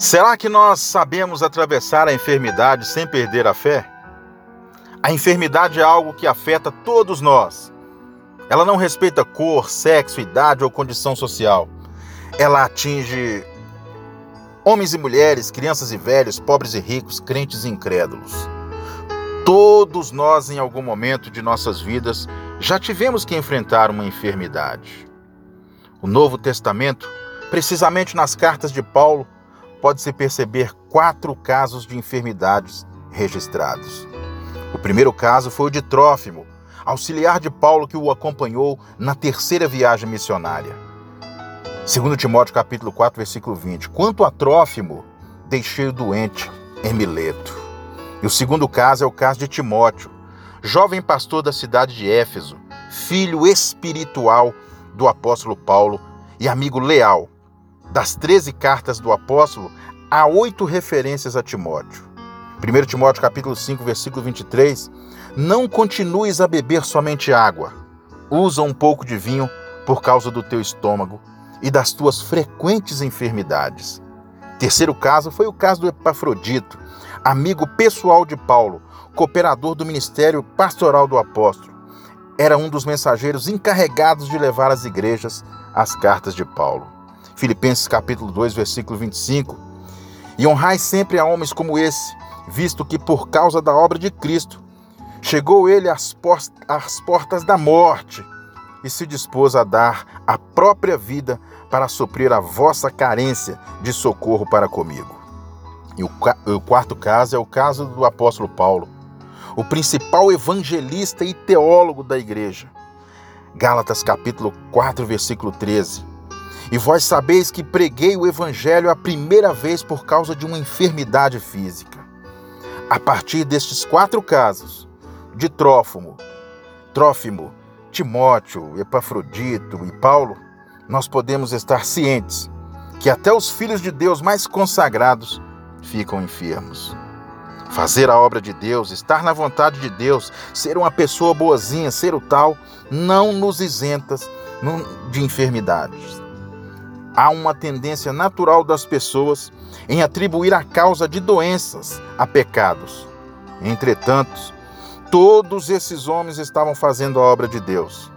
Será que nós sabemos atravessar a enfermidade sem perder a fé? A enfermidade é algo que afeta todos nós. Ela não respeita cor, sexo, idade ou condição social. Ela atinge homens e mulheres, crianças e velhos, pobres e ricos, crentes e incrédulos. Todos nós, em algum momento de nossas vidas, já tivemos que enfrentar uma enfermidade. O Novo Testamento, precisamente nas cartas de Paulo, pode-se perceber quatro casos de enfermidades registrados. O primeiro caso foi o de Trófimo, auxiliar de Paulo que o acompanhou na terceira viagem missionária. Segundo Timóteo capítulo 4, versículo 20. Quanto a Trófimo, deixei-o doente em Mileto. E o segundo caso é o caso de Timóteo, jovem pastor da cidade de Éfeso, filho espiritual do apóstolo Paulo e amigo leal das 13 cartas do apóstolo, há oito referências a Timóteo. 1 Timóteo capítulo 5, versículo 23, não continues a beber somente água. Usa um pouco de vinho por causa do teu estômago e das tuas frequentes enfermidades. Terceiro caso foi o caso do Epafrodito, amigo pessoal de Paulo, cooperador do ministério pastoral do apóstolo. Era um dos mensageiros encarregados de levar às igrejas as cartas de Paulo. Filipenses capítulo 2, versículo 25. E honrai sempre a homens como esse, visto que por causa da obra de Cristo chegou ele às, portas da morte e se dispôs a dar a própria vida para suprir a vossa carência de socorro para comigo. E o, o quarto caso é o caso do apóstolo Paulo, o principal evangelista e teólogo da igreja. Gálatas capítulo 4, versículo 13. E vós sabeis que preguei o Evangelho a primeira vez por causa de uma enfermidade física. A partir destes quatro casos, de Trófimo, Trófimo, Timóteo, Epafrodito e Paulo, nós podemos estar cientes que até os filhos de Deus mais consagrados ficam enfermos. Fazer a obra de Deus, estar na vontade de Deus, ser uma pessoa boazinha, ser o tal, não nos isentas de enfermidades há uma tendência natural das pessoas em atribuir a causa de doenças a pecados. Entretanto, todos esses homens estavam fazendo a obra de Deus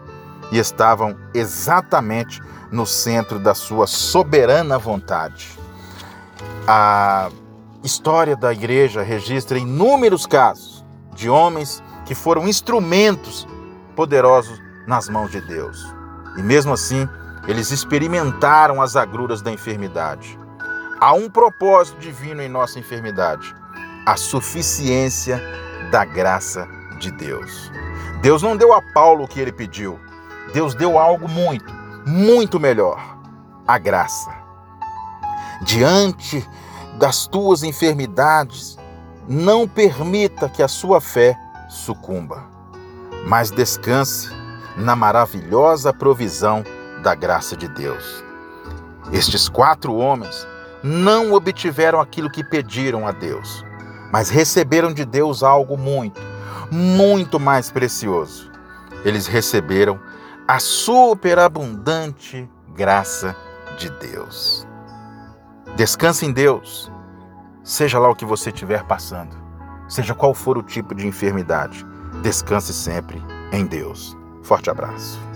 e estavam exatamente no centro da sua soberana vontade. A história da igreja registra inúmeros casos de homens que foram instrumentos poderosos nas mãos de Deus. E mesmo assim, eles experimentaram as agruras da enfermidade. Há um propósito divino em nossa enfermidade: a suficiência da graça de Deus. Deus não deu a Paulo o que ele pediu. Deus deu algo muito, muito melhor: a graça. Diante das tuas enfermidades, não permita que a sua fé sucumba, mas descanse na maravilhosa provisão da graça de Deus. Estes quatro homens não obtiveram aquilo que pediram a Deus, mas receberam de Deus algo muito, muito mais precioso. Eles receberam a superabundante graça de Deus. Descanse em Deus, seja lá o que você estiver passando, seja qual for o tipo de enfermidade, descanse sempre em Deus. Forte abraço.